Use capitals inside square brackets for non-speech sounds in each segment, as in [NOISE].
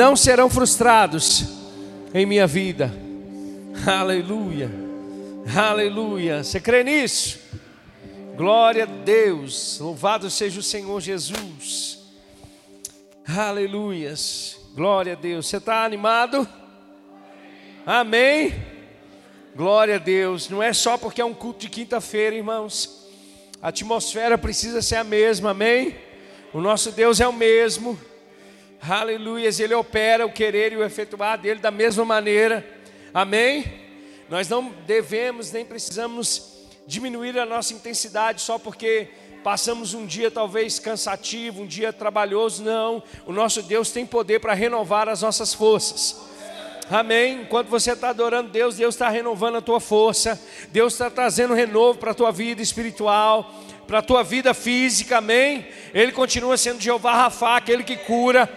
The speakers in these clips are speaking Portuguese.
não serão frustrados em minha vida. Aleluia. Aleluia. Você crê nisso? Glória a Deus. Louvado seja o Senhor Jesus. Aleluias. Glória a Deus. Você está animado? Amém. Glória a Deus. Não é só porque é um culto de quinta-feira, irmãos. A atmosfera precisa ser a mesma, amém? O nosso Deus é o mesmo. Aleluias, Ele opera o querer e o efetuar dele da mesma maneira. Amém? Nós não devemos nem precisamos diminuir a nossa intensidade só porque passamos um dia talvez cansativo, um dia trabalhoso. Não, o nosso Deus tem poder para renovar as nossas forças. Amém. Enquanto você está adorando Deus, Deus está renovando a tua força. Deus está trazendo renovo para a tua vida espiritual, para a tua vida física. Amém. Ele continua sendo Jeová Rafa, aquele que cura.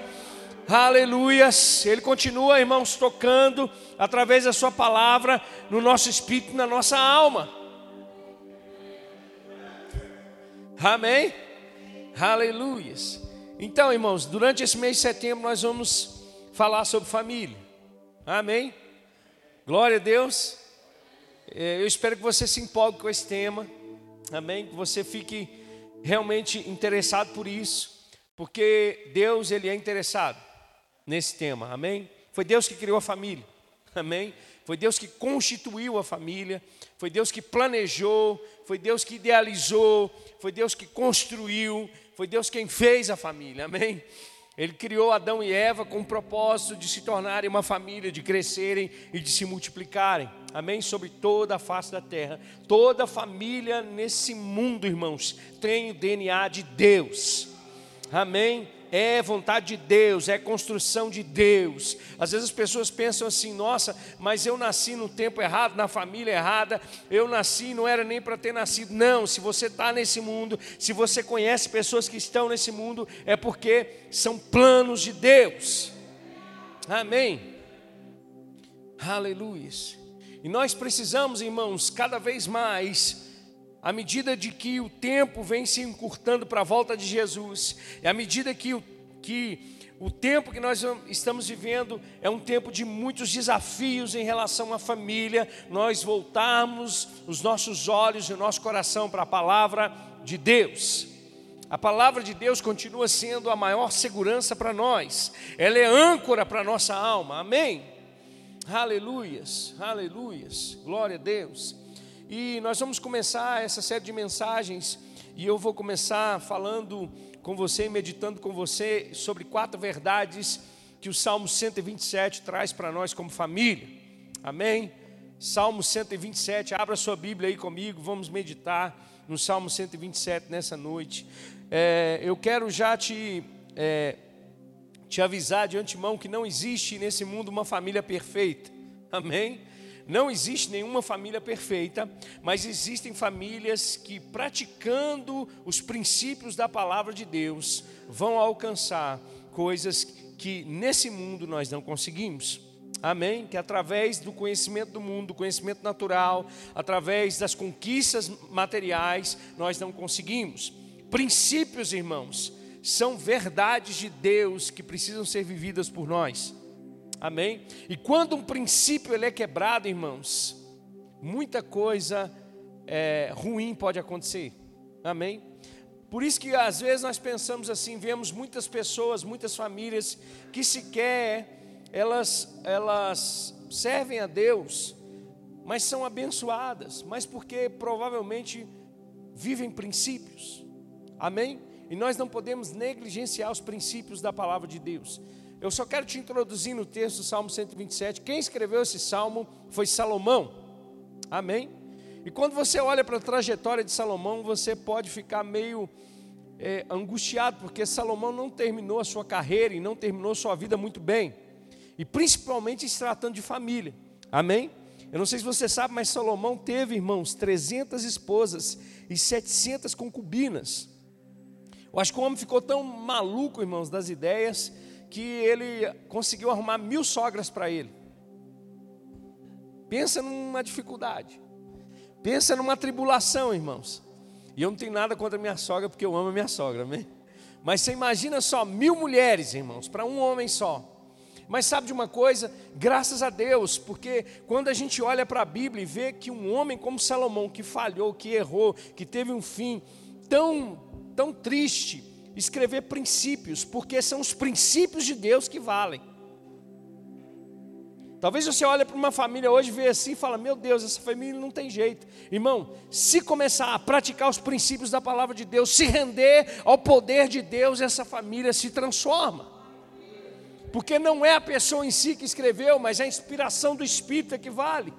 Aleluias. Ele continua, irmãos, tocando através da Sua palavra no nosso espírito, na nossa alma. Amém? Aleluias. Então, irmãos, durante esse mês de setembro nós vamos falar sobre família. Amém? Glória a Deus. É, eu espero que você se empolgue com esse tema. Amém? Que você fique realmente interessado por isso, porque Deus ele é interessado nesse tema, amém? Foi Deus que criou a família, amém? Foi Deus que constituiu a família, foi Deus que planejou, foi Deus que idealizou, foi Deus que construiu, foi Deus quem fez a família, amém? Ele criou Adão e Eva com o propósito de se tornarem uma família, de crescerem e de se multiplicarem, amém? Sobre toda a face da terra. Toda família nesse mundo, irmãos, tem o DNA de Deus, amém? É vontade de Deus, é construção de Deus. Às vezes as pessoas pensam assim: nossa, mas eu nasci no tempo errado, na família errada, eu nasci, não era nem para ter nascido. Não, se você está nesse mundo, se você conhece pessoas que estão nesse mundo, é porque são planos de Deus. Amém. Aleluia. E nós precisamos, irmãos, cada vez mais à medida de que o tempo vem se encurtando para a volta de Jesus, e à medida que o, que o tempo que nós estamos vivendo é um tempo de muitos desafios em relação à família, nós voltarmos os nossos olhos e o nosso coração para a palavra de Deus. A palavra de Deus continua sendo a maior segurança para nós, ela é âncora para a nossa alma, amém? Aleluias, aleluias, glória a Deus. E nós vamos começar essa série de mensagens e eu vou começar falando com você, meditando com você sobre quatro verdades que o Salmo 127 traz para nós como família. Amém? Salmo 127, abra sua Bíblia aí comigo, vamos meditar no Salmo 127 nessa noite. É, eu quero já te, é, te avisar de antemão que não existe nesse mundo uma família perfeita. Amém? Não existe nenhuma família perfeita, mas existem famílias que, praticando os princípios da palavra de Deus, vão alcançar coisas que nesse mundo nós não conseguimos. Amém? Que através do conhecimento do mundo, do conhecimento natural, através das conquistas materiais, nós não conseguimos. Princípios, irmãos, são verdades de Deus que precisam ser vividas por nós. Amém? E quando um princípio ele é quebrado, irmãos, muita coisa é, ruim pode acontecer. Amém? Por isso que às vezes nós pensamos assim, vemos muitas pessoas, muitas famílias que sequer elas elas servem a Deus, mas são abençoadas, mas porque provavelmente vivem princípios. Amém? E nós não podemos negligenciar os princípios da palavra de Deus. Eu só quero te introduzir no texto do Salmo 127. Quem escreveu esse salmo foi Salomão. Amém? E quando você olha para a trajetória de Salomão, você pode ficar meio é, angustiado, porque Salomão não terminou a sua carreira e não terminou sua vida muito bem. E principalmente se tratando de família. Amém? Eu não sei se você sabe, mas Salomão teve, irmãos, 300 esposas e 700 concubinas. Eu acho que o homem ficou tão maluco, irmãos, das ideias, que ele conseguiu arrumar mil sogras para ele. Pensa numa dificuldade. Pensa numa tribulação, irmãos. E eu não tenho nada contra minha sogra, porque eu amo a minha sogra, amém? Mas você imagina só mil mulheres, irmãos, para um homem só. Mas sabe de uma coisa? Graças a Deus, porque quando a gente olha para a Bíblia e vê que um homem como Salomão, que falhou, que errou, que teve um fim tão, tão triste, escrever princípios, porque são os princípios de Deus que valem. Talvez você olhe para uma família hoje vê assim e fala: Meu Deus, essa família não tem jeito. Irmão, se começar a praticar os princípios da palavra de Deus, se render ao poder de Deus, essa família se transforma. Porque não é a pessoa em si que escreveu, mas é a inspiração do Espírito é que vale.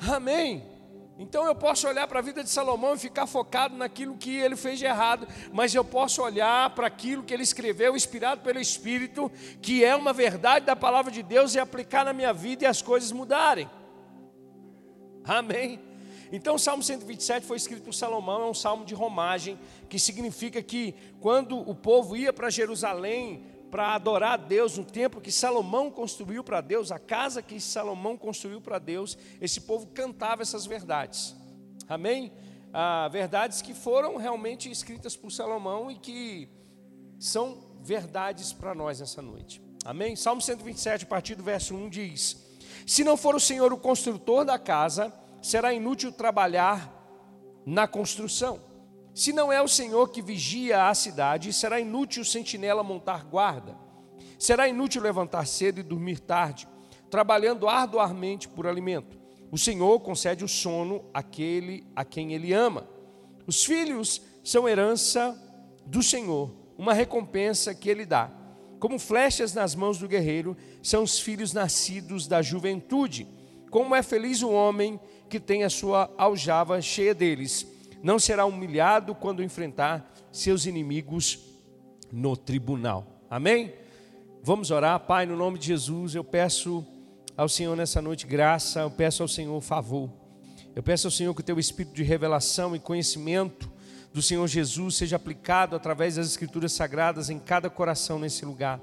Amém. Então eu posso olhar para a vida de Salomão e ficar focado naquilo que ele fez de errado, mas eu posso olhar para aquilo que ele escreveu, inspirado pelo Espírito, que é uma verdade da palavra de Deus, e aplicar na minha vida e as coisas mudarem. Amém. Então o Salmo 127 foi escrito por Salomão, é um salmo de romagem, que significa que quando o povo ia para Jerusalém para adorar a Deus no templo que Salomão construiu para Deus, a casa que Salomão construiu para Deus, esse povo cantava essas verdades. Amém? Ah, verdades que foram realmente escritas por Salomão e que são verdades para nós nessa noite. Amém? Salmo 127, a partir do verso 1 diz: Se não for o Senhor o construtor da casa, será inútil trabalhar na construção. Se não é o Senhor que vigia a cidade, será inútil o sentinela montar guarda. Será inútil levantar cedo e dormir tarde, trabalhando arduamente por alimento. O Senhor concede o sono àquele a quem ele ama. Os filhos são herança do Senhor, uma recompensa que ele dá. Como flechas nas mãos do guerreiro, são os filhos nascidos da juventude. Como é feliz o homem que tem a sua aljava cheia deles não será humilhado quando enfrentar seus inimigos no tribunal. Amém? Vamos orar, Pai, no nome de Jesus. Eu peço ao Senhor nessa noite graça, eu peço ao Senhor favor. Eu peço ao Senhor que o teu espírito de revelação e conhecimento do Senhor Jesus seja aplicado através das escrituras sagradas em cada coração nesse lugar.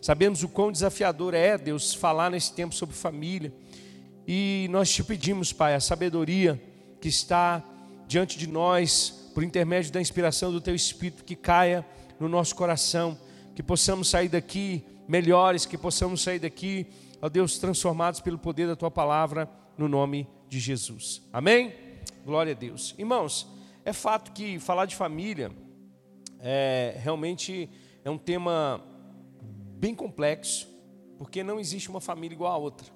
Sabemos o quão desafiador é, Deus, falar nesse tempo sobre família. E nós te pedimos, Pai, a sabedoria que está diante de nós, por intermédio da inspiração do Teu Espírito, que caia no nosso coração, que possamos sair daqui melhores, que possamos sair daqui, ó Deus, transformados pelo poder da Tua palavra, no nome de Jesus. Amém? Glória a Deus. Irmãos, é fato que falar de família é, realmente é um tema bem complexo, porque não existe uma família igual a outra.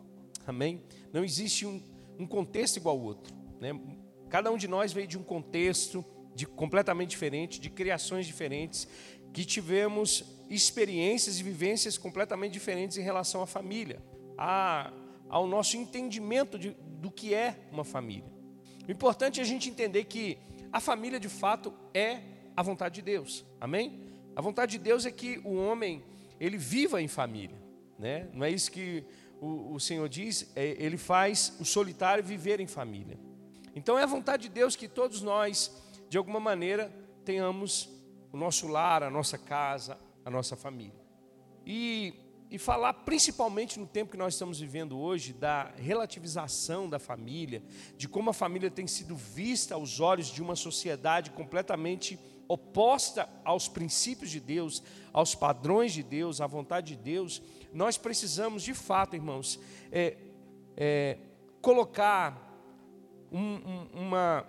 Amém? Não existe um, um contexto igual ao outro. Né? Cada um de nós veio de um contexto de, completamente diferente, de criações diferentes, que tivemos experiências e vivências completamente diferentes em relação à família, a, ao nosso entendimento de, do que é uma família. O importante é a gente entender que a família de fato é a vontade de Deus, amém? A vontade de Deus é que o homem ele viva em família, né? Não é isso que o, o Senhor diz? É, ele faz o solitário viver em família. Então é a vontade de Deus que todos nós, de alguma maneira, tenhamos o nosso lar, a nossa casa, a nossa família. E, e falar principalmente no tempo que nós estamos vivendo hoje, da relativização da família, de como a família tem sido vista aos olhos de uma sociedade completamente oposta aos princípios de Deus, aos padrões de Deus, à vontade de Deus, nós precisamos de fato, irmãos, é, é, colocar um, um, uma,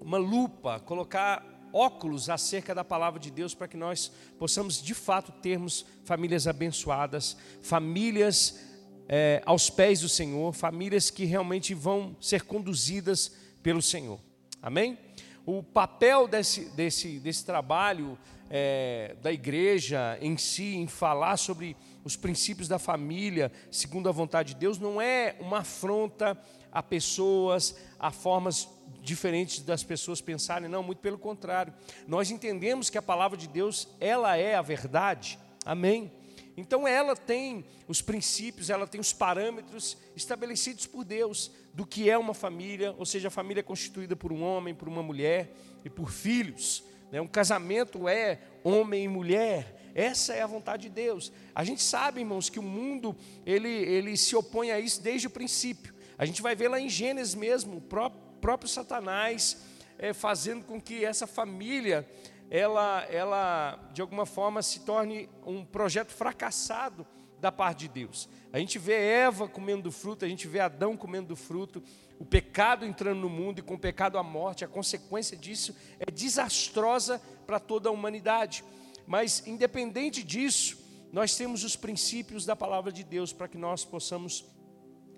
uma lupa, colocar óculos acerca da palavra de Deus para que nós possamos de fato termos famílias abençoadas, famílias é, aos pés do Senhor, famílias que realmente vão ser conduzidas pelo Senhor. Amém? O papel desse, desse, desse trabalho é, da igreja em si, em falar sobre os princípios da família, segundo a vontade de Deus, não é uma afronta a pessoas, a formas diferentes das pessoas pensarem, não, muito pelo contrário. Nós entendemos que a palavra de Deus, ela é a verdade. Amém. Então ela tem os princípios, ela tem os parâmetros estabelecidos por Deus do que é uma família, ou seja, a família é constituída por um homem, por uma mulher e por filhos. Né? Um casamento é homem e mulher. Essa é a vontade de Deus. A gente sabe, irmãos, que o mundo ele, ele se opõe a isso desde o princípio. A gente vai ver lá em Gênesis mesmo, o próprio, Satanás é, fazendo com que essa família, ela, ela de alguma forma se torne um projeto fracassado da parte de Deus. A gente vê Eva comendo do fruto, a gente vê Adão comendo do fruto, o pecado entrando no mundo e com o pecado a morte, a consequência disso é desastrosa para toda a humanidade. Mas independente disso, nós temos os princípios da palavra de Deus para que nós possamos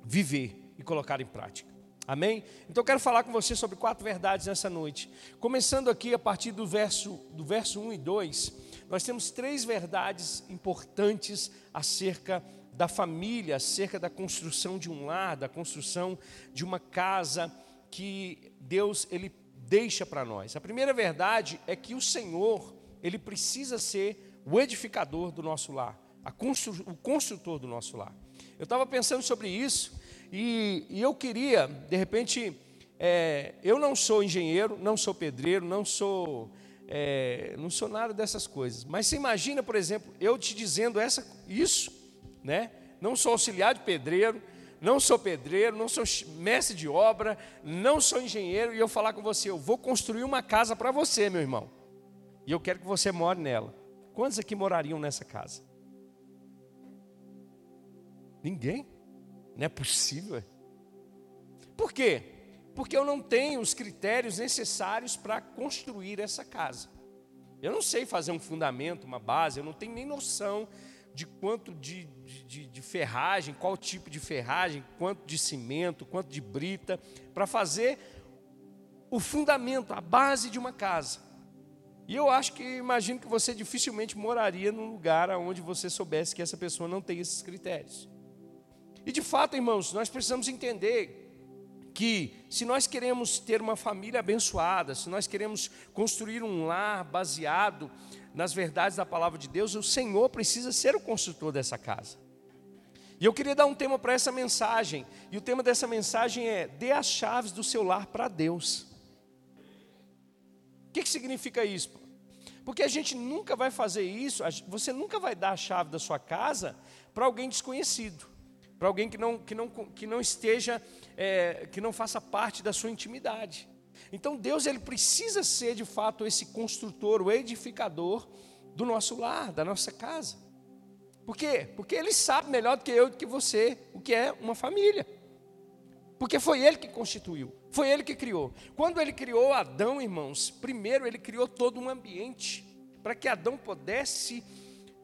viver e colocar em prática. Amém? Então eu quero falar com você sobre quatro verdades nessa noite. Começando aqui a partir do verso, do verso 1 e 2, nós temos três verdades importantes acerca da família, acerca da construção de um lar, da construção de uma casa que Deus ele deixa para nós. A primeira verdade é que o Senhor, ele precisa ser o edificador do nosso lar, constru, o construtor do nosso lar. Eu estava pensando sobre isso e, e, eu queria, de repente, é, eu não sou engenheiro, não sou pedreiro, não sou, é, não sou nada dessas coisas. Mas você imagina, por exemplo, eu te dizendo essa, isso né? Não sou auxiliar de pedreiro, não sou pedreiro, não sou mestre de obra, não sou engenheiro, e eu falar com você, eu vou construir uma casa para você, meu irmão. E eu quero que você more nela. Quantos aqui morariam nessa casa? Ninguém? Não é possível. Por quê? Porque eu não tenho os critérios necessários para construir essa casa. Eu não sei fazer um fundamento, uma base, eu não tenho nem noção de quanto de, de, de, ferragem, qual tipo de ferragem, quanto de cimento, quanto de brita, para fazer o fundamento, a base de uma casa. E eu acho que, imagino que você dificilmente moraria num lugar onde você soubesse que essa pessoa não tem esses critérios. E de fato, irmãos, nós precisamos entender que se nós queremos ter uma família abençoada, se nós queremos construir um lar baseado nas verdades da palavra de Deus, o Senhor precisa ser o construtor dessa casa. E eu queria dar um tema para essa mensagem, e o tema dessa mensagem é: dê as chaves do seu lar para Deus. O que, que significa isso? Porque a gente nunca vai fazer isso, você nunca vai dar a chave da sua casa para alguém desconhecido, para alguém que não, que não, que não esteja, é, que não faça parte da sua intimidade. Então Deus ele precisa ser de fato esse construtor, o edificador do nosso lar, da nossa casa. Por quê? Porque ele sabe melhor do que eu, do que você, o que é uma família. Porque foi ele que constituiu, foi ele que criou. Quando ele criou Adão, irmãos, primeiro ele criou todo um ambiente para que Adão pudesse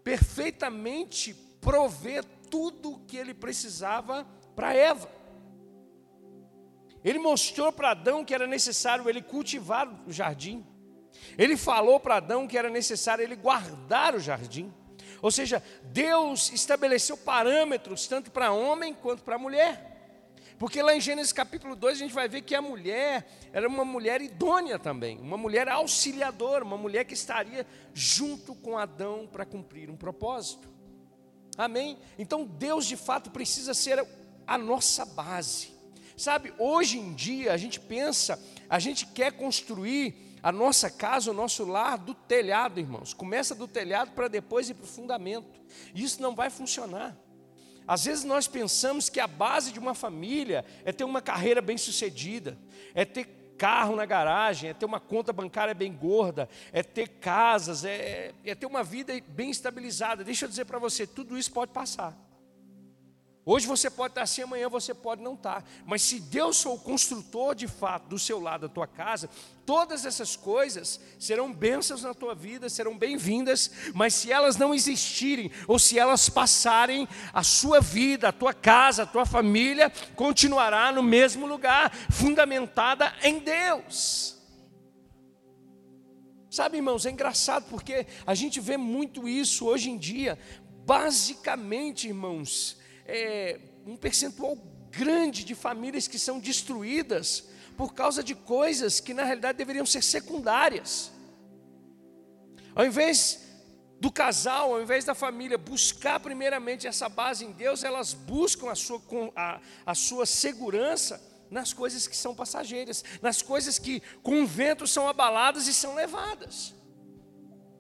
perfeitamente prover tudo o que ele precisava para Eva. Ele mostrou para Adão que era necessário ele cultivar o jardim. Ele falou para Adão que era necessário ele guardar o jardim. Ou seja, Deus estabeleceu parâmetros tanto para homem quanto para mulher. Porque lá em Gênesis capítulo 2 a gente vai ver que a mulher era uma mulher idônea também, uma mulher auxiliadora, uma mulher que estaria junto com Adão para cumprir um propósito. Amém? Então Deus de fato precisa ser a nossa base. Sabe, hoje em dia a gente pensa, a gente quer construir a nossa casa, o nosso lar do telhado, irmãos. Começa do telhado para depois ir para o fundamento. Isso não vai funcionar. Às vezes nós pensamos que a base de uma família é ter uma carreira bem sucedida, é ter carro na garagem, é ter uma conta bancária bem gorda, é ter casas, é, é ter uma vida bem estabilizada. Deixa eu dizer para você, tudo isso pode passar. Hoje você pode estar assim, amanhã você pode não estar. Mas se Deus for o construtor de fato do seu lado, da tua casa, todas essas coisas serão bênçãos na tua vida, serão bem-vindas, mas se elas não existirem, ou se elas passarem, a sua vida, a tua casa, a tua família continuará no mesmo lugar, fundamentada em Deus. Sabe, irmãos, é engraçado porque a gente vê muito isso hoje em dia. Basicamente, irmãos, é, um percentual grande de famílias que são destruídas por causa de coisas que na realidade deveriam ser secundárias. Ao invés do casal, ao invés da família buscar primeiramente essa base em Deus, elas buscam a sua, a, a sua segurança nas coisas que são passageiras, nas coisas que com o vento são abaladas e são levadas.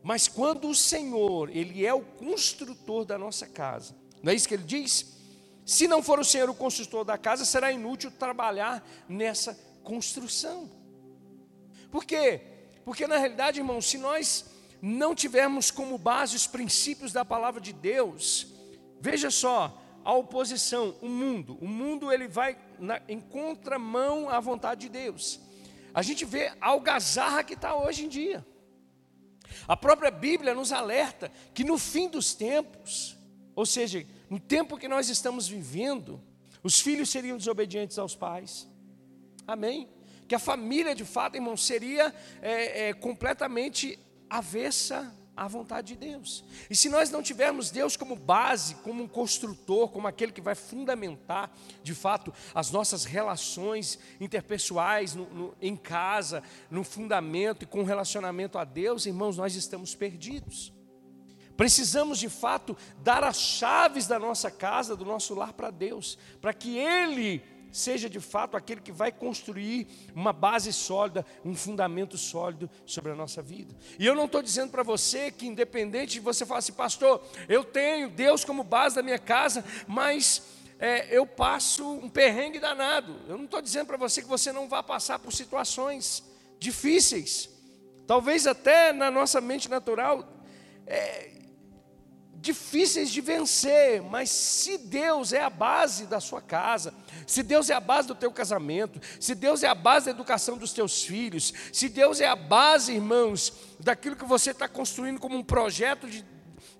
Mas quando o Senhor, Ele é o construtor da nossa casa, não é isso que Ele diz? Se não for o Senhor o construtor da casa, será inútil trabalhar nessa construção. Por quê? Porque na realidade, irmãos, se nós não tivermos como base os princípios da palavra de Deus, Veja só, a oposição, o mundo. O mundo ele vai na, em contramão à vontade de Deus. A gente vê a algazarra que está hoje em dia. A própria Bíblia nos alerta que no fim dos tempos, ou seja, no tempo que nós estamos vivendo, os filhos seriam desobedientes aos pais. Amém? Que a família, de fato, irmão, seria é, é, completamente avessa à vontade de Deus. E se nós não tivermos Deus como base, como um construtor, como aquele que vai fundamentar, de fato, as nossas relações interpessoais no, no, em casa, no fundamento e com relacionamento a Deus, irmãos, nós estamos perdidos. Precisamos de fato dar as chaves da nossa casa, do nosso lar para Deus, para que Ele seja de fato aquele que vai construir uma base sólida, um fundamento sólido sobre a nossa vida. E eu não estou dizendo para você que, independente de você falar assim, pastor, eu tenho Deus como base da minha casa, mas é, eu passo um perrengue danado. Eu não estou dizendo para você que você não vai passar por situações difíceis. Talvez até na nossa mente natural, é, difíceis de vencer, mas se Deus é a base da sua casa, se Deus é a base do teu casamento, se Deus é a base da educação dos teus filhos, se Deus é a base, irmãos, daquilo que você está construindo como um projeto de,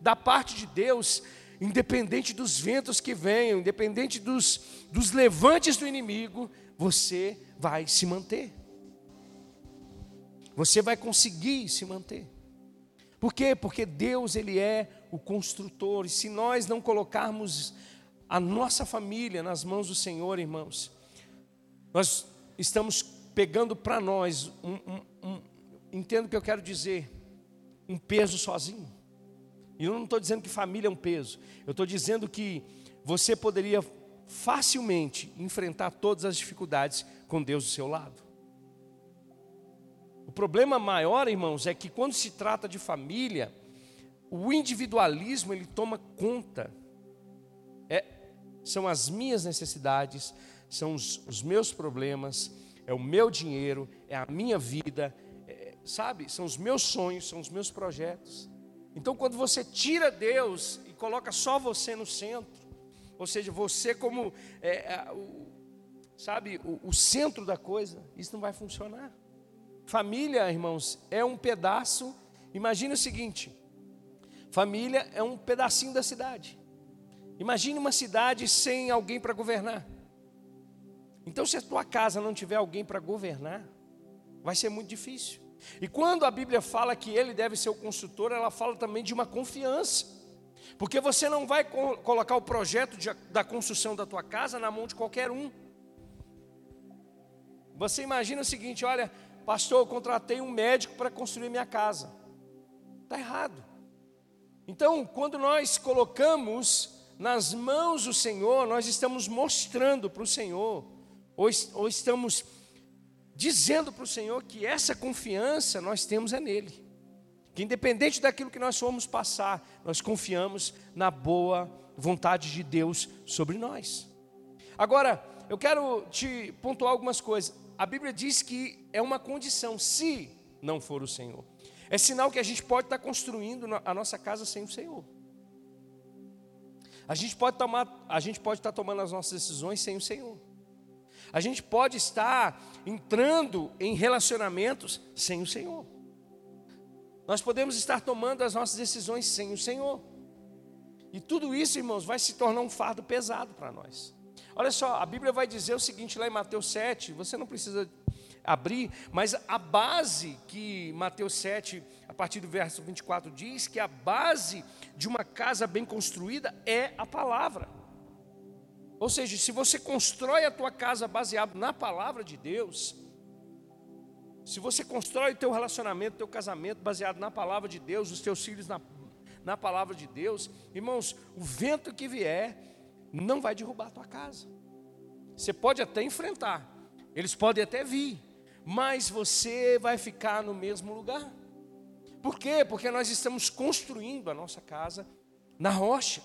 da parte de Deus, independente dos ventos que venham, independente dos, dos levantes do inimigo, você vai se manter. Você vai conseguir se manter. Por quê? Porque Deus ele é o construtor. E se nós não colocarmos a nossa família nas mãos do Senhor, irmãos, nós estamos pegando para nós um, um, um, entendo o que eu quero dizer, um peso sozinho. E eu não estou dizendo que família é um peso. Eu estou dizendo que você poderia facilmente enfrentar todas as dificuldades com Deus do seu lado. O problema maior, irmãos, é que quando se trata de família, o individualismo ele toma conta. É, são as minhas necessidades, são os, os meus problemas, é o meu dinheiro, é a minha vida, é, sabe? São os meus sonhos, são os meus projetos. Então, quando você tira Deus e coloca só você no centro, ou seja, você como, é, é, o, sabe, o, o centro da coisa, isso não vai funcionar. Família, irmãos, é um pedaço. Imagina o seguinte: família é um pedacinho da cidade. Imagine uma cidade sem alguém para governar. Então, se a tua casa não tiver alguém para governar, vai ser muito difícil. E quando a Bíblia fala que ele deve ser o construtor, ela fala também de uma confiança. Porque você não vai colocar o projeto de, da construção da tua casa na mão de qualquer um. Você imagina o seguinte: olha, Pastor, eu contratei um médico para construir minha casa. Está errado. Então, quando nós colocamos nas mãos do Senhor, nós estamos mostrando para o Senhor, ou, ou estamos dizendo para o Senhor que essa confiança nós temos é nele. Que independente daquilo que nós formos passar, nós confiamos na boa vontade de Deus sobre nós. Agora, eu quero te pontuar algumas coisas a Bíblia diz que é uma condição, se não for o Senhor. É sinal que a gente pode estar construindo a nossa casa sem o Senhor. A gente pode tomar, a gente pode estar tomando as nossas decisões sem o Senhor. A gente pode estar entrando em relacionamentos sem o Senhor. Nós podemos estar tomando as nossas decisões sem o Senhor. E tudo isso, irmãos, vai se tornar um fardo pesado para nós. Olha só, a Bíblia vai dizer o seguinte lá em Mateus 7, você não precisa abrir, mas a base que Mateus 7, a partir do verso 24, diz que a base de uma casa bem construída é a palavra. Ou seja, se você constrói a tua casa baseado na palavra de Deus, se você constrói o teu relacionamento, o teu casamento baseado na palavra de Deus, os teus filhos na, na palavra de Deus, irmãos, o vento que vier, não vai derrubar a tua casa. Você pode até enfrentar, eles podem até vir, mas você vai ficar no mesmo lugar. Por quê? Porque nós estamos construindo a nossa casa na rocha.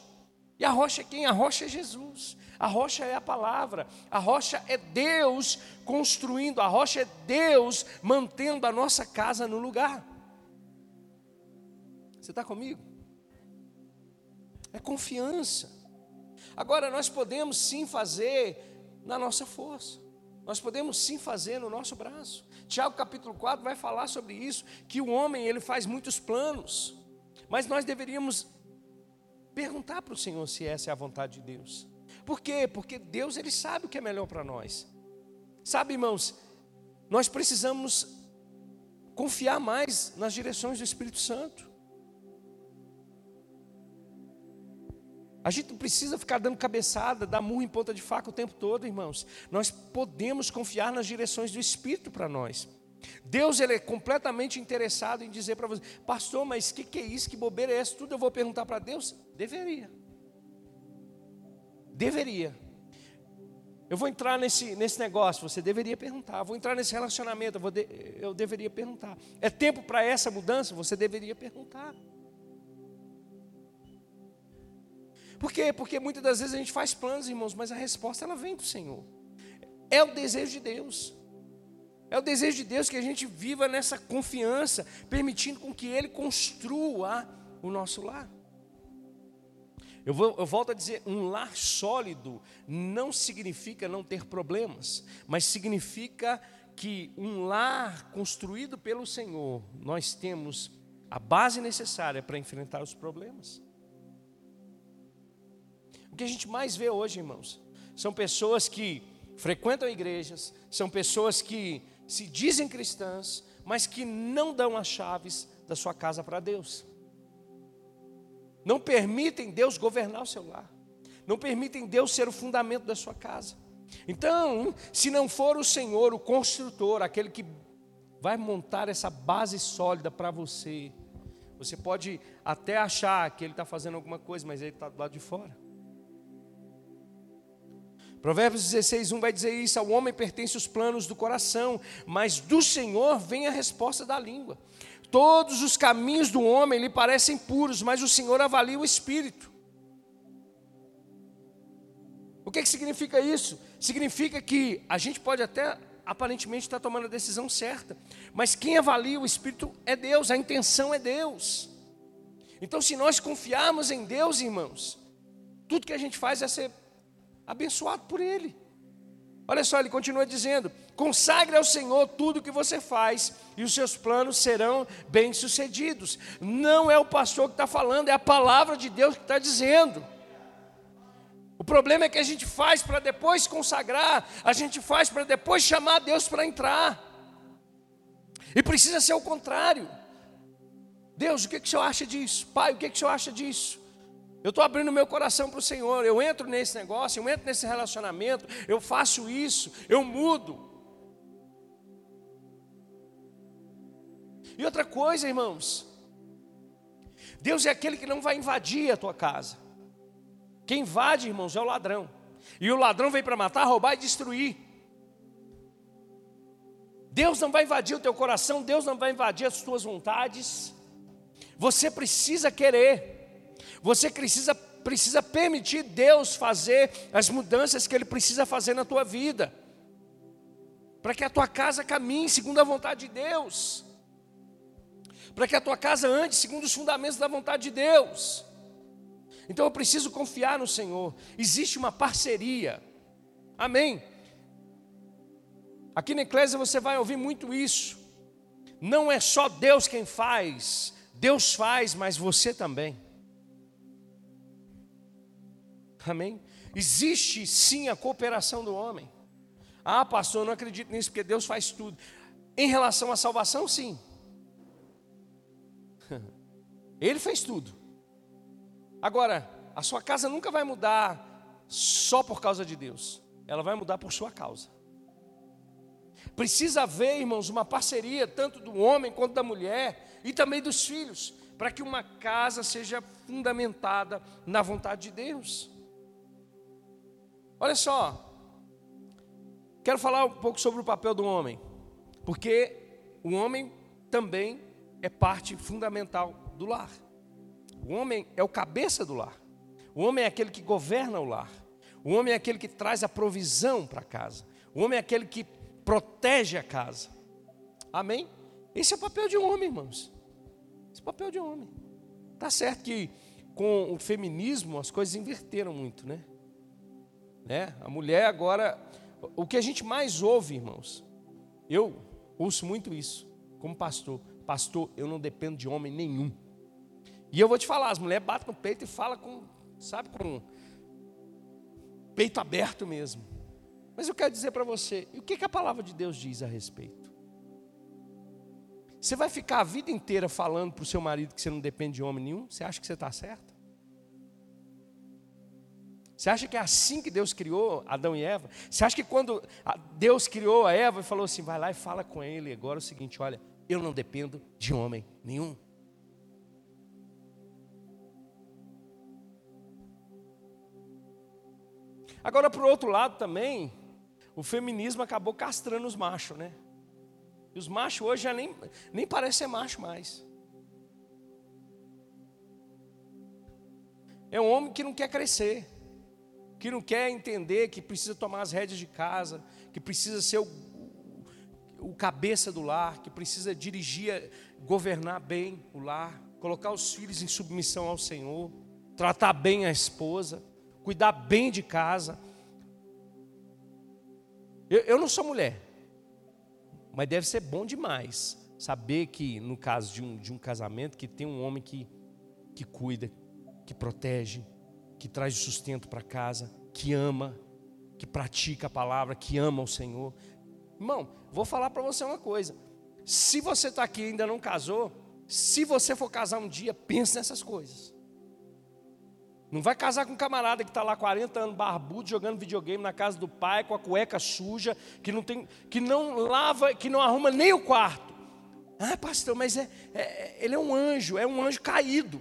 E a rocha é quem? A rocha é Jesus. A rocha é a palavra. A rocha é Deus construindo. A rocha é Deus mantendo a nossa casa no lugar. Você está comigo? É confiança. Agora, nós podemos sim fazer na nossa força. Nós podemos sim fazer no nosso braço. Tiago capítulo 4 vai falar sobre isso, que o homem ele faz muitos planos. Mas nós deveríamos perguntar para o Senhor se essa é a vontade de Deus. Por quê? Porque Deus ele sabe o que é melhor para nós. Sabe, irmãos, nós precisamos confiar mais nas direções do Espírito Santo. A gente não precisa ficar dando cabeçada, dar murro em ponta de faca o tempo todo, irmãos. Nós podemos confiar nas direções do Espírito para nós. Deus ele é completamente interessado em dizer para você, pastor, mas que, que é isso? Que bobeira é essa? Tudo eu vou perguntar para Deus? Deveria. Deveria. Eu vou entrar nesse, nesse negócio, você deveria perguntar. Eu vou entrar nesse relacionamento, eu, de, eu deveria perguntar. É tempo para essa mudança? Você deveria perguntar. Por quê? Porque muitas das vezes a gente faz planos, irmãos, mas a resposta ela vem do Senhor. É o desejo de Deus. É o desejo de Deus que a gente viva nessa confiança, permitindo com que Ele construa o nosso lar. Eu, vou, eu, volto a dizer, um lar sólido não significa não ter problemas, mas significa que um lar construído pelo Senhor, nós temos a base necessária para enfrentar os problemas. O que a gente mais vê hoje, irmãos, são pessoas que frequentam igrejas, são pessoas que se dizem cristãs, mas que não dão as chaves da sua casa para Deus. Não permitem Deus governar o seu lar. Não permitem Deus ser o fundamento da sua casa. Então, se não for o Senhor, o construtor, aquele que vai montar essa base sólida para você, você pode até achar que ele está fazendo alguma coisa, mas ele está do lado de fora. Provérbios 16, 1 vai dizer isso: ao homem pertence os planos do coração, mas do Senhor vem a resposta da língua. Todos os caminhos do homem lhe parecem puros, mas o Senhor avalia o espírito. O que, que significa isso? Significa que a gente pode até aparentemente estar tomando a decisão certa, mas quem avalia o espírito é Deus, a intenção é Deus. Então, se nós confiarmos em Deus, irmãos, tudo que a gente faz é ser abençoado por Ele. Olha só, ele continua dizendo: consagre ao Senhor tudo o que você faz, e os seus planos serão bem-sucedidos. Não é o pastor que está falando, é a palavra de Deus que está dizendo. O problema é que a gente faz para depois consagrar, a gente faz para depois chamar Deus para entrar. E precisa ser o contrário. Deus, o que, que o senhor acha disso? Pai, o que, que o senhor acha disso? Eu estou abrindo meu coração para o Senhor. Eu entro nesse negócio, eu entro nesse relacionamento, eu faço isso, eu mudo. E outra coisa, irmãos, Deus é aquele que não vai invadir a tua casa. Quem invade, irmãos, é o ladrão. E o ladrão vem para matar, roubar e destruir. Deus não vai invadir o teu coração, Deus não vai invadir as tuas vontades. Você precisa querer. Você precisa, precisa permitir Deus fazer as mudanças que Ele precisa fazer na tua vida, para que a tua casa caminhe segundo a vontade de Deus, para que a tua casa ande segundo os fundamentos da vontade de Deus. Então eu preciso confiar no Senhor. Existe uma parceria. Amém. Aqui na Eclésia você vai ouvir muito isso. Não é só Deus quem faz, Deus faz, mas você também. Amém? Existe sim a cooperação do homem. Ah, pastor, eu não acredito nisso porque Deus faz tudo. Em relação à salvação, sim. [LAUGHS] Ele fez tudo. Agora, a sua casa nunca vai mudar só por causa de Deus. Ela vai mudar por sua causa. Precisa haver, irmãos, uma parceria tanto do homem quanto da mulher e também dos filhos, para que uma casa seja fundamentada na vontade de Deus. Olha só, quero falar um pouco sobre o papel do homem, porque o homem também é parte fundamental do lar. O homem é o cabeça do lar. O homem é aquele que governa o lar. O homem é aquele que traz a provisão para casa. O homem é aquele que protege a casa. Amém? Esse é o papel de um homem, irmãos. Esse é o papel de um homem. Tá certo que com o feminismo as coisas inverteram muito, né? Né? A mulher agora, o que a gente mais ouve, irmãos, eu ouço muito isso, como pastor. Pastor, eu não dependo de homem nenhum. E eu vou te falar, as mulheres batem no peito e falam com, sabe, com peito aberto mesmo. Mas eu quero dizer para você, o que, que a palavra de Deus diz a respeito? Você vai ficar a vida inteira falando para o seu marido que você não depende de homem nenhum? Você acha que você está certo? Você acha que é assim que Deus criou Adão e Eva? Você acha que quando Deus criou a Eva e falou assim, vai lá e fala com ele agora é o seguinte, olha, eu não dependo de homem nenhum. Agora, por outro lado também, o feminismo acabou castrando os machos, né? E os machos hoje já nem, nem parecem ser macho mais. É um homem que não quer crescer, que não quer entender que precisa tomar as rédeas de casa, que precisa ser o, o, cabeça do lar, que precisa dirigir, governar bem o lar, colocar os filhos em submissão ao Senhor, tratar bem a esposa cuidar bem de casa. Eu, eu não sou mulher, mas deve ser bom demais saber que, no caso de um, de um casamento, que tem um homem que, que cuida, que protege, que traz sustento para casa, que ama, que pratica a palavra, que ama o Senhor. Irmão, vou falar para você uma coisa. Se você está aqui e ainda não casou, se você for casar um dia, pense nessas coisas. Não vai casar com um camarada que está lá 40 anos barbudo jogando videogame na casa do pai com a cueca suja, que não tem, que não lava, que não arruma nem o quarto. Ah, pastor, mas é, é, ele é um anjo, é um anjo caído.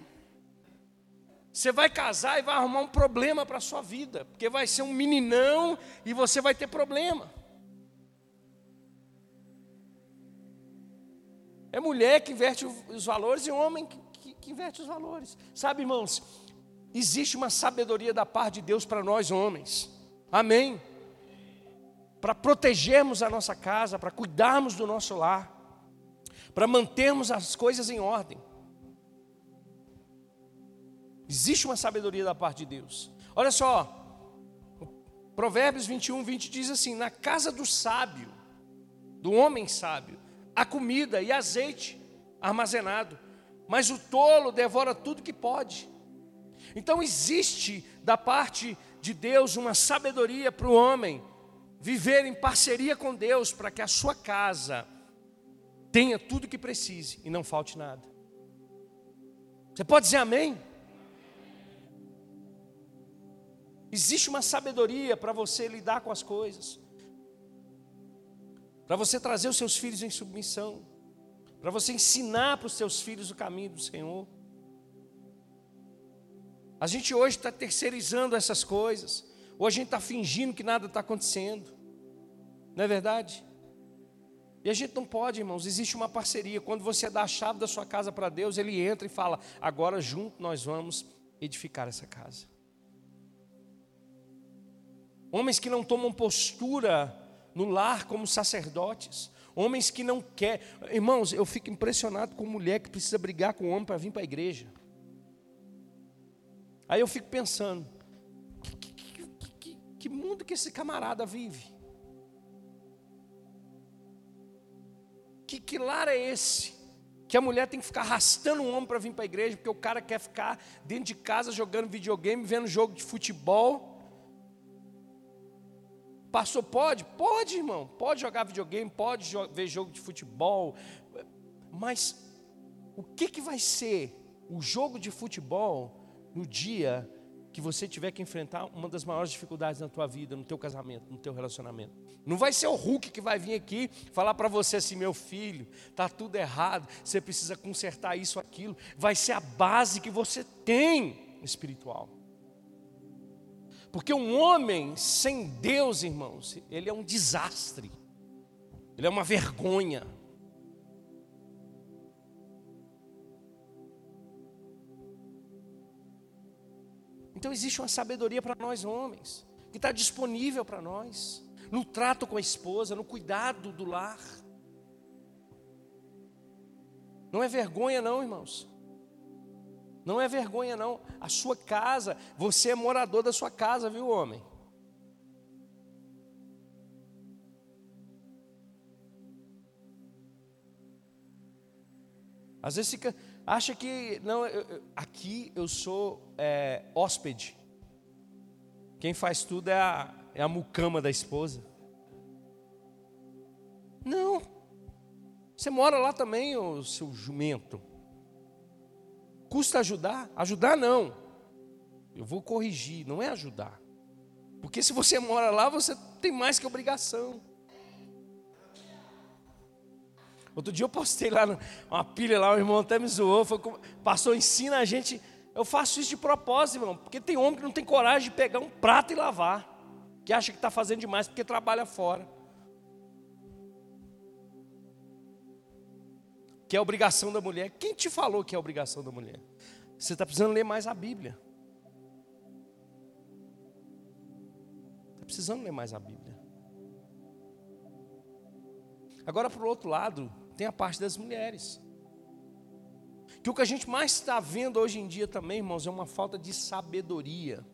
Você vai casar e vai arrumar um problema para a sua vida, porque vai ser um meninão e você vai ter problema. É mulher que inverte os valores e homem que, que, que inverte os valores. Sabe, irmãos, existe uma sabedoria da parte de Deus para nós homens. Amém. Para protegermos a nossa casa, para cuidarmos do nosso lar, para mantermos as coisas em ordem. Existe uma sabedoria da parte de Deus. Olha só, Provérbios 21, 20 diz assim: Na casa do sábio, do homem sábio, há comida e azeite armazenado, mas o tolo devora tudo que pode. Então existe da parte de Deus uma sabedoria para o homem viver em parceria com Deus para que a sua casa tenha tudo que precise e não falte nada. Você pode dizer amém? Existe uma sabedoria para você lidar com as coisas, para você trazer os seus filhos em submissão, para você ensinar para os seus filhos o caminho do Senhor. A gente hoje está terceirizando essas coisas, ou a gente está fingindo que nada está acontecendo, não é verdade? E a gente não pode, irmãos, existe uma parceria. Quando você dá a chave da sua casa para Deus, Ele entra e fala: agora junto nós vamos edificar essa casa. Homens que não tomam postura no lar como sacerdotes, homens que não querem. Irmãos, eu fico impressionado com mulher que precisa brigar com homem para vir para a igreja. Aí eu fico pensando, que, que, que, que mundo que esse camarada vive? Que, que lar é esse? Que a mulher tem que ficar arrastando um homem para vir para a igreja, porque o cara quer ficar dentro de casa jogando videogame, vendo jogo de futebol. Pastor, pode? Pode, irmão. Pode jogar videogame, pode ver jogo de futebol. Mas o que, que vai ser o jogo de futebol no dia que você tiver que enfrentar uma das maiores dificuldades na tua vida, no teu casamento, no teu relacionamento. Não vai ser o Hulk que vai vir aqui falar para você assim, meu filho, tá tudo errado, você precisa consertar isso, aquilo. Vai ser a base que você tem espiritual. Porque um homem sem Deus, irmãos, ele é um desastre. Ele é uma vergonha. Então existe uma sabedoria para nós homens, que está disponível para nós, no trato com a esposa, no cuidado do lar. Não é vergonha, não, irmãos. Não é vergonha, não. A sua casa, você é morador da sua casa, viu, homem? Às vezes fica, acha que, não, eu, aqui eu sou é, hóspede. Quem faz tudo é a, é a mucama da esposa. Não. Você mora lá também, o seu jumento. Custa ajudar? Ajudar não. Eu vou corrigir, não é ajudar. Porque se você mora lá, você tem mais que obrigação. Outro dia eu postei lá uma pilha lá, o irmão até me zoou, foi, passou, ensina a gente. Eu faço isso de propósito, irmão, porque tem homem que não tem coragem de pegar um prato e lavar, que acha que está fazendo demais porque trabalha fora. Que é obrigação da mulher. Quem te falou que é obrigação da mulher? Você está precisando ler mais a Bíblia. Está precisando ler mais a Bíblia. Agora, para o outro lado, tem a parte das mulheres. Que o que a gente mais está vendo hoje em dia também, irmãos, é uma falta de sabedoria.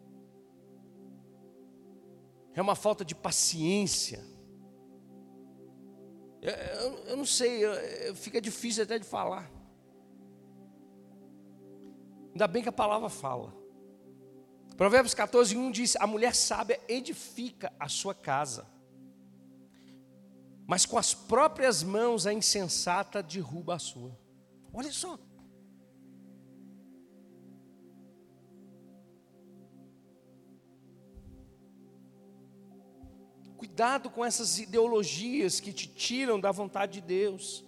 É uma falta de paciência. Eu, eu, não sei, eu, fica difícil até de falar. Ainda bem que a palavra fala. Provérbios 14, 1 diz: A mulher sábia edifica a sua casa mas com as próprias mãos a insensata derruba a sua. Olha só. Cuidado com essas ideologias que te tiram da vontade de Deus.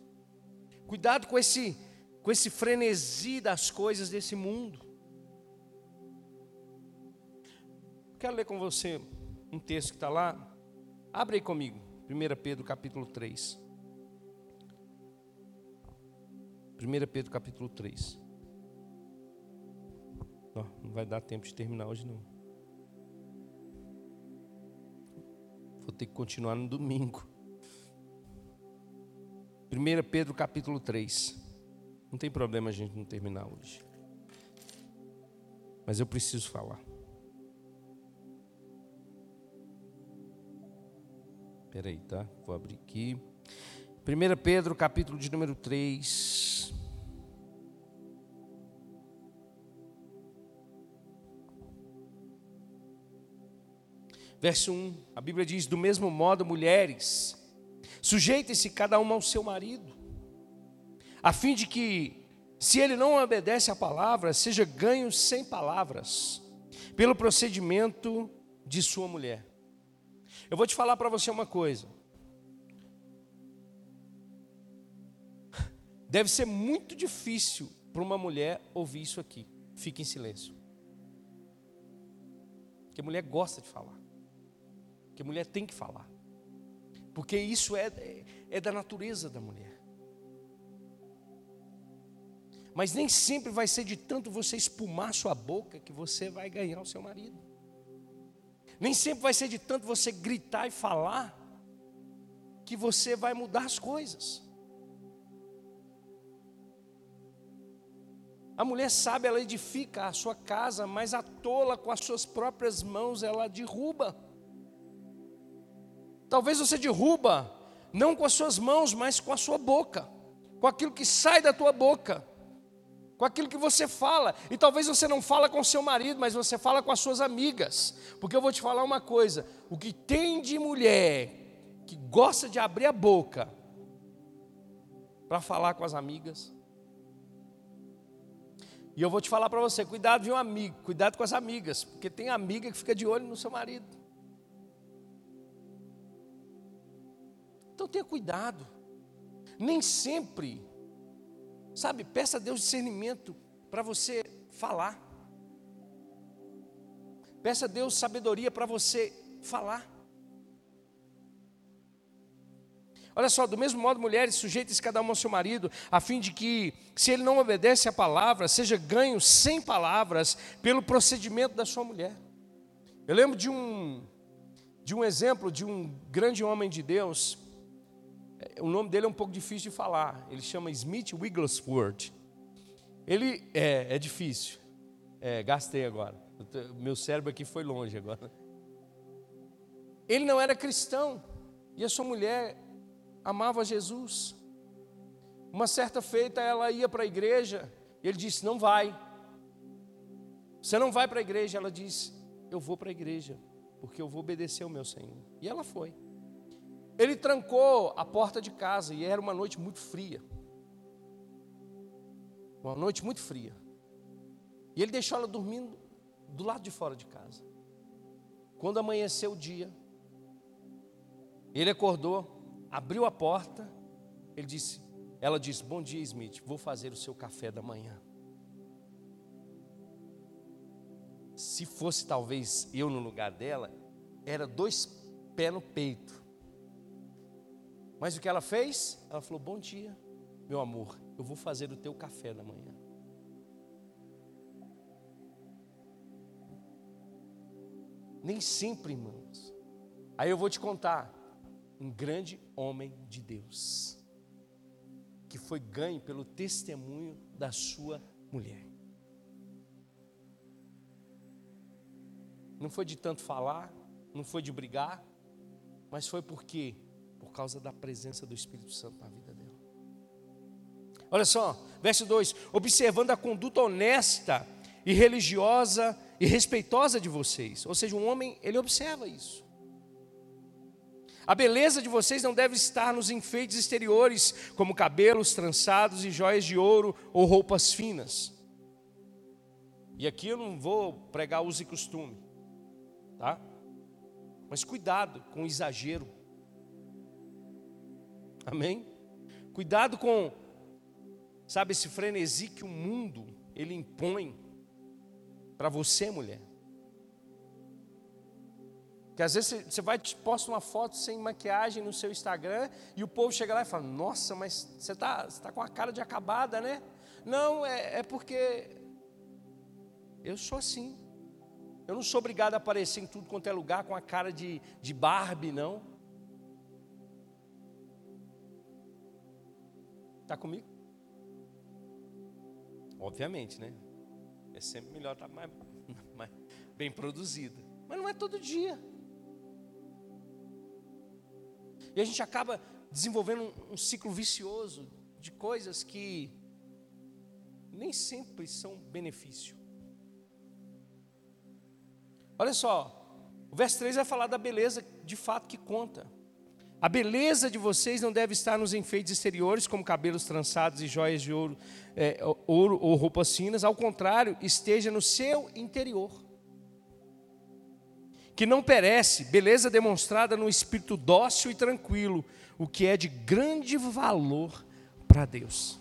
Cuidado com esse, com esse frenesi das coisas desse mundo. Quero ler com você um texto que está lá. Abre aí comigo. 1 Pedro capítulo 3. 1 Pedro capítulo 3. Não, não vai dar tempo de terminar hoje não. Vou ter que continuar no domingo. 1 Pedro capítulo 3. Não tem problema a gente não terminar hoje. Mas eu preciso falar. Espera aí, tá? Vou abrir aqui. 1 Pedro, capítulo de número 3. Verso 1, a Bíblia diz: Do mesmo modo, mulheres, sujeitem-se cada uma ao seu marido, a fim de que, se ele não obedece à palavra, seja ganho sem palavras, pelo procedimento de sua mulher. Eu vou te falar para você uma coisa. Deve ser muito difícil para uma mulher ouvir isso aqui. Fique em silêncio. Porque mulher gosta de falar. Porque a mulher tem que falar. Porque isso é, é da natureza da mulher. Mas nem sempre vai ser de tanto você espumar sua boca que você vai ganhar o seu marido. Nem sempre vai ser de tanto você gritar e falar que você vai mudar as coisas. A mulher sabe, ela edifica a sua casa, mas a tola com as suas próprias mãos ela derruba. Talvez você derruba não com as suas mãos, mas com a sua boca, com aquilo que sai da tua boca com aquilo que você fala. E talvez você não fala com seu marido, mas você fala com as suas amigas. Porque eu vou te falar uma coisa: o que tem de mulher que gosta de abrir a boca para falar com as amigas. E eu vou te falar para você, cuidado, viu, amigo, cuidado com as amigas, porque tem amiga que fica de olho no seu marido. Então tenha cuidado. Nem sempre Sabe, peça a Deus discernimento para você falar. Peça a Deus sabedoria para você falar. Olha só, do mesmo modo, mulheres, sujeitem-se cada uma ao seu marido, a fim de que, se ele não obedece à palavra, seja ganho sem palavras pelo procedimento da sua mulher. Eu lembro de um, de um exemplo de um grande homem de Deus, o nome dele é um pouco difícil de falar. Ele chama Smith Wigglesworth. Ele é, é difícil. É, gastei agora. Meu cérebro aqui foi longe agora. Ele não era cristão e a sua mulher amava Jesus. Uma certa feita ela ia para a igreja, e ele disse: Não vai. Você não vai para a igreja. Ela disse: Eu vou para a igreja, porque eu vou obedecer ao meu Senhor. E ela foi. Ele trancou a porta de casa, e era uma noite muito fria. Uma noite muito fria. E ele deixou ela dormindo do lado de fora de casa. Quando amanheceu o dia, ele acordou, abriu a porta, ele disse, ela disse: "Bom dia, Smith, vou fazer o seu café da manhã". Se fosse talvez eu no lugar dela, era dois pés no peito. Mas o que ela fez? Ela falou: Bom dia, meu amor, eu vou fazer o teu café da manhã. Nem sempre, irmãos. Aí eu vou te contar. Um grande homem de Deus. Que foi ganho pelo testemunho da sua mulher. Não foi de tanto falar, não foi de brigar, mas foi porque por causa da presença do Espírito Santo na vida dela. Olha só, verso 2: observando a conduta honesta e religiosa e respeitosa de vocês. Ou seja, um homem, ele observa isso. A beleza de vocês não deve estar nos enfeites exteriores, como cabelos trançados e joias de ouro ou roupas finas. E aqui eu não vou pregar uso e costume, tá? Mas cuidado com o exagero. Amém? Cuidado com, sabe, esse frenesi que o mundo ele impõe para você, mulher. Que às vezes você vai posta uma foto sem maquiagem no seu Instagram e o povo chega lá e fala: Nossa, mas você está você tá com a cara de acabada, né? Não, é, é porque eu sou assim. Eu não sou obrigado a aparecer em tudo quanto é lugar com a cara de, de Barbie, não. Está comigo? Obviamente, né? É sempre melhor estar tá mais, [LAUGHS] mais bem produzida. Mas não é todo dia. E a gente acaba desenvolvendo um, um ciclo vicioso de coisas que nem sempre são benefício. Olha só, o verso 3 vai falar da beleza de fato que conta. A beleza de vocês não deve estar nos enfeites exteriores, como cabelos trançados e joias de ouro, é, ouro ou roupas finas. Ao contrário, esteja no seu interior. Que não perece, beleza demonstrada no espírito dócil e tranquilo, o que é de grande valor para Deus.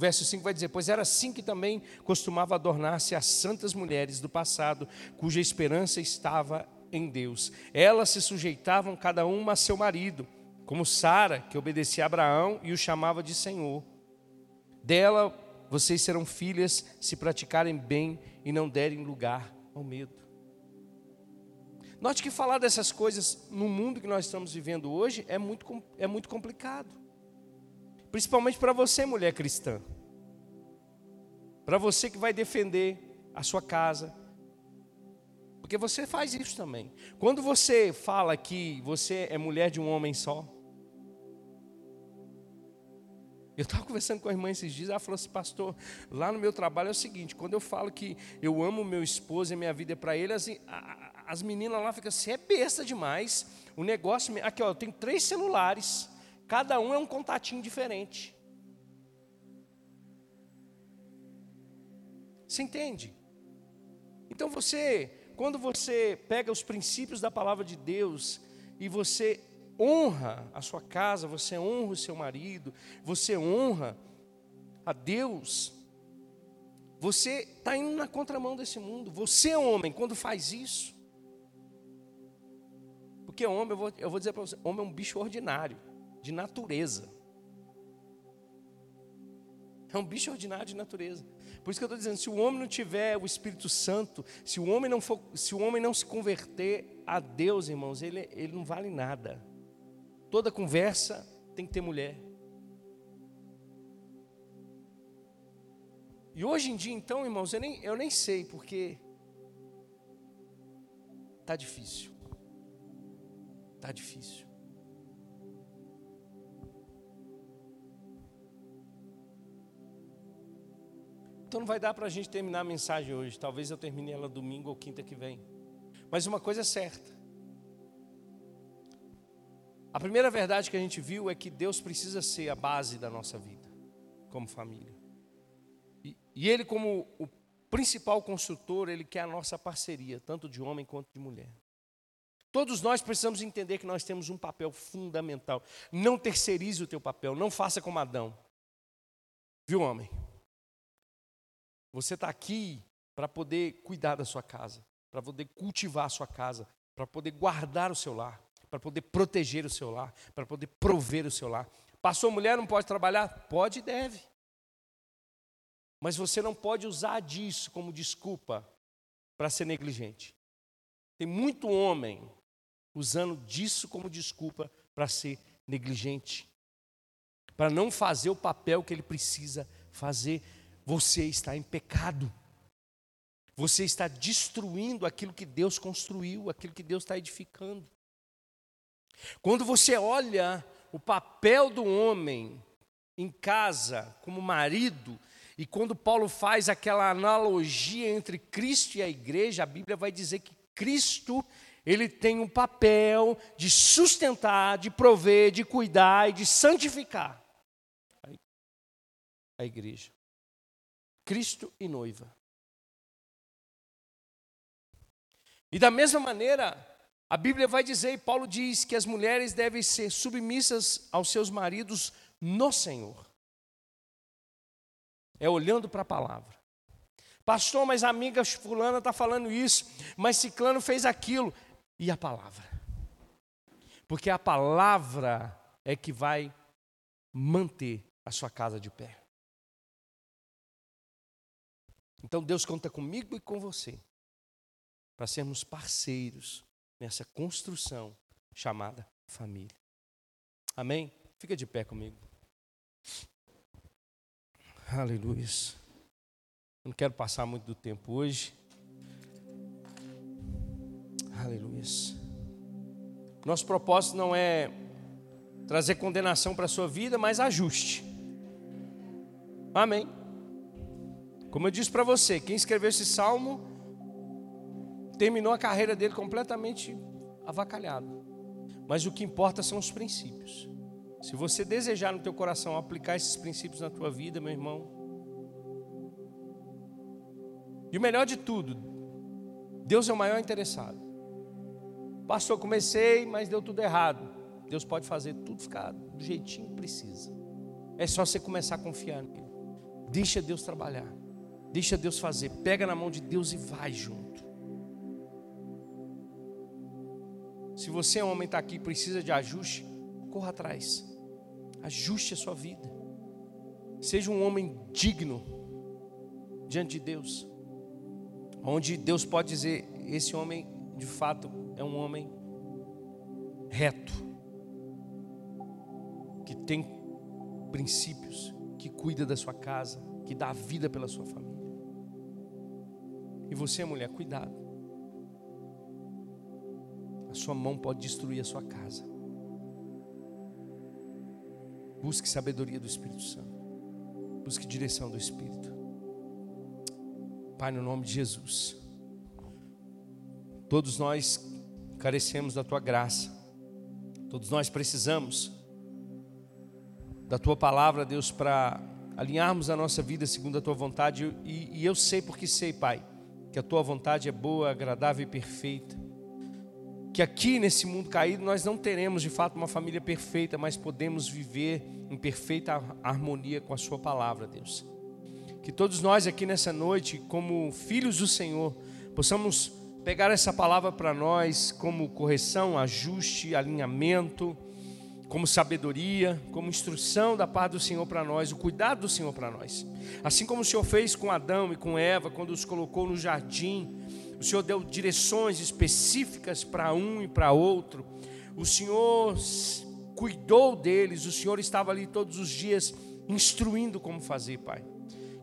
Verso 5 vai dizer: Pois era assim que também costumava adornar-se as santas mulheres do passado, cuja esperança estava em Deus. Elas se sujeitavam cada uma a seu marido, como Sara, que obedecia a Abraão e o chamava de Senhor. Dela vocês serão filhas se praticarem bem e não derem lugar ao medo. Note que falar dessas coisas no mundo que nós estamos vivendo hoje é muito, é muito complicado. Principalmente para você, mulher cristã. Para você que vai defender a sua casa. Porque você faz isso também. Quando você fala que você é mulher de um homem só. Eu estava [LAUGHS] conversando com a irmã esses dias, ela falou assim, pastor, lá no meu trabalho é o seguinte, quando eu falo que eu amo meu esposo e minha vida é para ele, as, as meninas lá ficam assim, é besta demais. O negócio, aqui ó, eu tenho três celulares, Cada um é um contatinho diferente. Você entende? Então você, quando você pega os princípios da palavra de Deus e você honra a sua casa, você honra o seu marido, você honra a Deus, você está indo na contramão desse mundo. Você, homem, quando faz isso, porque homem, eu vou, eu vou dizer para você, homem é um bicho ordinário de natureza. É um bicho ordinário de natureza. Por isso que eu estou dizendo, se o homem não tiver o Espírito Santo, se o homem não, for, se o homem não se converter a Deus, irmãos, ele, ele não vale nada. Toda conversa tem que ter mulher. E hoje em dia, então, irmãos, eu nem, eu nem sei, porque está difícil. Está difícil. Então não vai dar para a gente terminar a mensagem hoje. Talvez eu termine ela domingo ou quinta que vem. Mas uma coisa é certa. A primeira verdade que a gente viu é que Deus precisa ser a base da nossa vida, como família. E, e Ele, como o principal construtor, Ele quer a nossa parceria, tanto de homem quanto de mulher. Todos nós precisamos entender que nós temos um papel fundamental. Não terceirize o teu papel, não faça como Adão. Viu, homem? Você está aqui para poder cuidar da sua casa, para poder cultivar a sua casa, para poder guardar o seu lar, para poder proteger o seu lar, para poder prover o seu lar. Passou mulher, não pode trabalhar? Pode e deve. Mas você não pode usar disso como desculpa para ser negligente. Tem muito homem usando disso como desculpa para ser negligente, para não fazer o papel que ele precisa fazer você está em pecado. Você está destruindo aquilo que Deus construiu, aquilo que Deus está edificando. Quando você olha o papel do homem em casa como marido, e quando Paulo faz aquela analogia entre Cristo e a igreja, a Bíblia vai dizer que Cristo, ele tem um papel de sustentar, de prover, de cuidar e de santificar a igreja. Cristo e noiva. E da mesma maneira, a Bíblia vai dizer, e Paulo diz, que as mulheres devem ser submissas aos seus maridos no Senhor. É olhando para a palavra. Pastor, mas a amiga fulana está falando isso, mas ciclano fez aquilo. E a palavra? Porque a palavra é que vai manter a sua casa de pé. Então Deus conta comigo e com você para sermos parceiros nessa construção chamada família. Amém? Fica de pé comigo. Aleluia. Não quero passar muito do tempo hoje. Aleluia. Nosso propósito não é trazer condenação para a sua vida, mas ajuste. Amém. Como eu disse para você, quem escreveu esse salmo terminou a carreira dele completamente avacalhado. Mas o que importa são os princípios. Se você desejar no teu coração aplicar esses princípios na tua vida, meu irmão, e o melhor de tudo, Deus é o maior interessado. Pastor, comecei, mas deu tudo errado. Deus pode fazer tudo ficar do jeitinho que precisa. É só você começar a confiar nele. Deixa Deus trabalhar. Deixa Deus fazer. Pega na mão de Deus e vai junto. Se você é um homem está aqui e precisa de ajuste, corra atrás. Ajuste a sua vida. Seja um homem digno diante de Deus. Onde Deus pode dizer: esse homem de fato é um homem reto, que tem princípios, que cuida da sua casa, que dá vida pela sua família. E você, mulher, cuidado. A sua mão pode destruir a sua casa. Busque sabedoria do Espírito Santo. Busque direção do Espírito. Pai, no nome de Jesus. Todos nós carecemos da tua graça. Todos nós precisamos da tua palavra, Deus, para alinharmos a nossa vida segundo a tua vontade. E, e eu sei porque sei, Pai que a tua vontade é boa, agradável e perfeita. Que aqui nesse mundo caído nós não teremos de fato uma família perfeita, mas podemos viver em perfeita harmonia com a Sua palavra, Deus. Que todos nós aqui nessa noite, como filhos do Senhor, possamos pegar essa palavra para nós como correção, ajuste, alinhamento como sabedoria, como instrução da parte do Senhor para nós, o cuidado do Senhor para nós. Assim como o Senhor fez com Adão e com Eva, quando os colocou no jardim, o Senhor deu direções específicas para um e para outro, o Senhor cuidou deles, o Senhor estava ali todos os dias instruindo como fazer, Pai.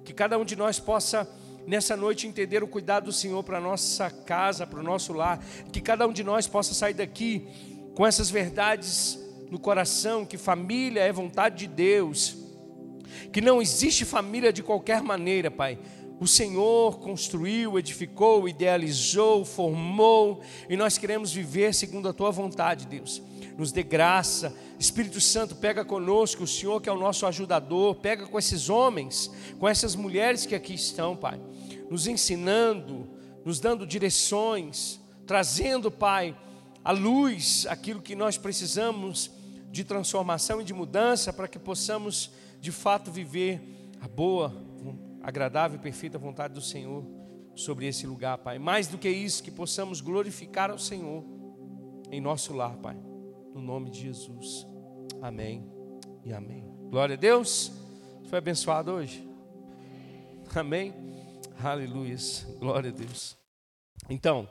Que cada um de nós possa nessa noite entender o cuidado do Senhor para nossa casa, para o nosso lar, que cada um de nós possa sair daqui com essas verdades no coração, que família é vontade de Deus, que não existe família de qualquer maneira, Pai. O Senhor construiu, edificou, idealizou, formou, e nós queremos viver segundo a tua vontade, Deus. Nos dê graça, Espírito Santo, pega conosco, o Senhor que é o nosso ajudador, pega com esses homens, com essas mulheres que aqui estão, Pai, nos ensinando, nos dando direções, trazendo, Pai, à luz aquilo que nós precisamos de transformação e de mudança para que possamos de fato viver a boa, agradável e perfeita vontade do Senhor sobre esse lugar, Pai. Mais do que isso, que possamos glorificar ao Senhor em nosso lar, Pai. No nome de Jesus. Amém e amém. Glória a Deus. Foi abençoado hoje? Amém. Aleluia. Glória a Deus. Então,